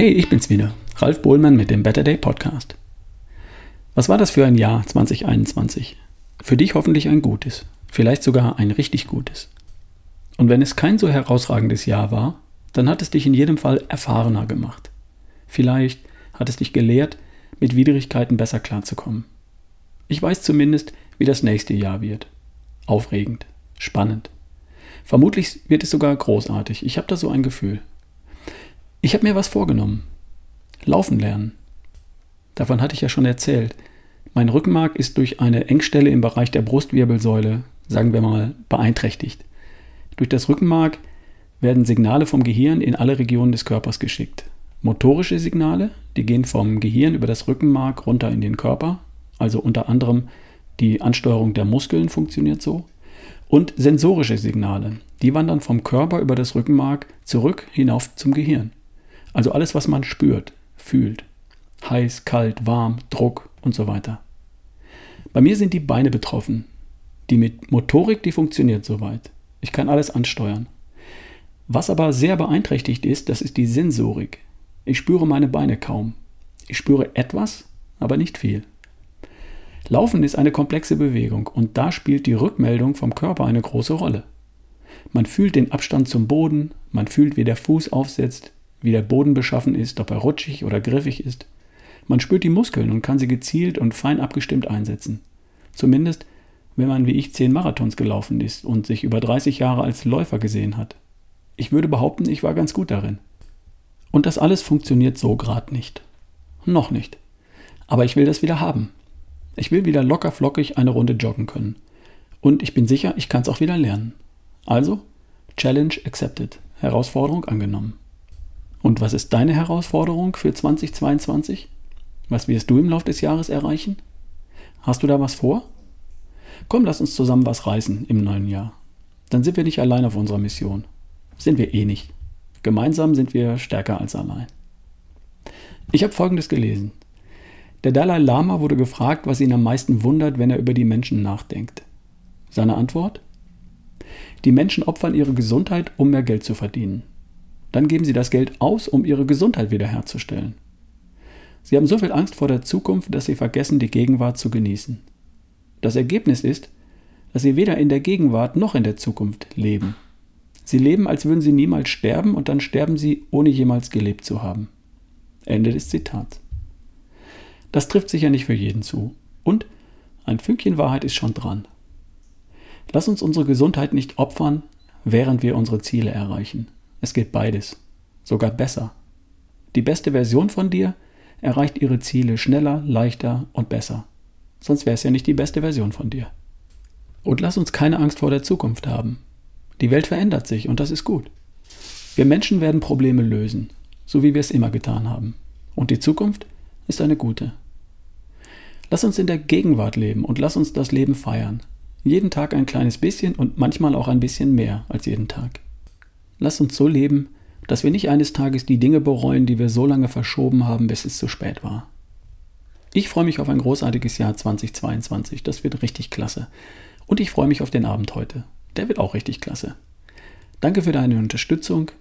Hey, ich bin's wieder, Ralf Bohlmann mit dem Better Day Podcast. Was war das für ein Jahr 2021? Für dich hoffentlich ein gutes, vielleicht sogar ein richtig gutes. Und wenn es kein so herausragendes Jahr war, dann hat es dich in jedem Fall erfahrener gemacht. Vielleicht hat es dich gelehrt, mit Widrigkeiten besser klarzukommen. Ich weiß zumindest, wie das nächste Jahr wird. Aufregend, spannend. Vermutlich wird es sogar großartig. Ich habe da so ein Gefühl. Ich habe mir was vorgenommen. Laufen lernen. Davon hatte ich ja schon erzählt. Mein Rückenmark ist durch eine Engstelle im Bereich der Brustwirbelsäule, sagen wir mal, beeinträchtigt. Durch das Rückenmark werden Signale vom Gehirn in alle Regionen des Körpers geschickt. Motorische Signale, die gehen vom Gehirn über das Rückenmark runter in den Körper, also unter anderem die Ansteuerung der Muskeln funktioniert so. Und sensorische Signale, die wandern vom Körper über das Rückenmark zurück hinauf zum Gehirn. Also alles, was man spürt, fühlt. Heiß, kalt, warm, Druck und so weiter. Bei mir sind die Beine betroffen. Die mit Motorik, die funktioniert soweit. Ich kann alles ansteuern. Was aber sehr beeinträchtigt ist, das ist die Sensorik. Ich spüre meine Beine kaum. Ich spüre etwas, aber nicht viel. Laufen ist eine komplexe Bewegung und da spielt die Rückmeldung vom Körper eine große Rolle. Man fühlt den Abstand zum Boden, man fühlt, wie der Fuß aufsetzt, wie der Boden beschaffen ist, ob er rutschig oder griffig ist. Man spürt die Muskeln und kann sie gezielt und fein abgestimmt einsetzen. Zumindest, wenn man wie ich zehn Marathons gelaufen ist und sich über 30 Jahre als Läufer gesehen hat. Ich würde behaupten, ich war ganz gut darin. Und das alles funktioniert so gerade nicht. Noch nicht. Aber ich will das wieder haben. Ich will wieder locker flockig eine Runde joggen können. Und ich bin sicher, ich kann es auch wieder lernen. Also, Challenge accepted. Herausforderung angenommen. Und was ist deine Herausforderung für 2022? Was wirst du im Laufe des Jahres erreichen? Hast du da was vor? Komm, lass uns zusammen was reißen im neuen Jahr. Dann sind wir nicht allein auf unserer Mission. Sind wir eh nicht. Gemeinsam sind wir stärker als allein. Ich habe Folgendes gelesen. Der Dalai Lama wurde gefragt, was ihn am meisten wundert, wenn er über die Menschen nachdenkt. Seine Antwort? Die Menschen opfern ihre Gesundheit, um mehr Geld zu verdienen. Dann geben sie das Geld aus, um ihre Gesundheit wiederherzustellen. Sie haben so viel Angst vor der Zukunft, dass sie vergessen, die Gegenwart zu genießen. Das Ergebnis ist, dass sie weder in der Gegenwart noch in der Zukunft leben. Sie leben, als würden sie niemals sterben und dann sterben sie, ohne jemals gelebt zu haben. Ende des Zitats. Das trifft sicher nicht für jeden zu. Und ein Fünkchen Wahrheit ist schon dran. Lass uns unsere Gesundheit nicht opfern, während wir unsere Ziele erreichen. Es geht beides. Sogar besser. Die beste Version von dir erreicht ihre Ziele schneller, leichter und besser. Sonst wäre es ja nicht die beste Version von dir. Und lass uns keine Angst vor der Zukunft haben. Die Welt verändert sich und das ist gut. Wir Menschen werden Probleme lösen, so wie wir es immer getan haben. Und die Zukunft ist eine gute. Lass uns in der Gegenwart leben und lass uns das Leben feiern. Jeden Tag ein kleines bisschen und manchmal auch ein bisschen mehr als jeden Tag. Lass uns so leben, dass wir nicht eines Tages die Dinge bereuen, die wir so lange verschoben haben, bis es zu spät war. Ich freue mich auf ein großartiges Jahr 2022. Das wird richtig klasse. Und ich freue mich auf den Abend heute. Der wird auch richtig klasse. Danke für deine Unterstützung.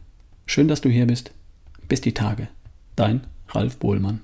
Schön, dass du hier bist. Bis die Tage. Dein Ralf Bohlmann.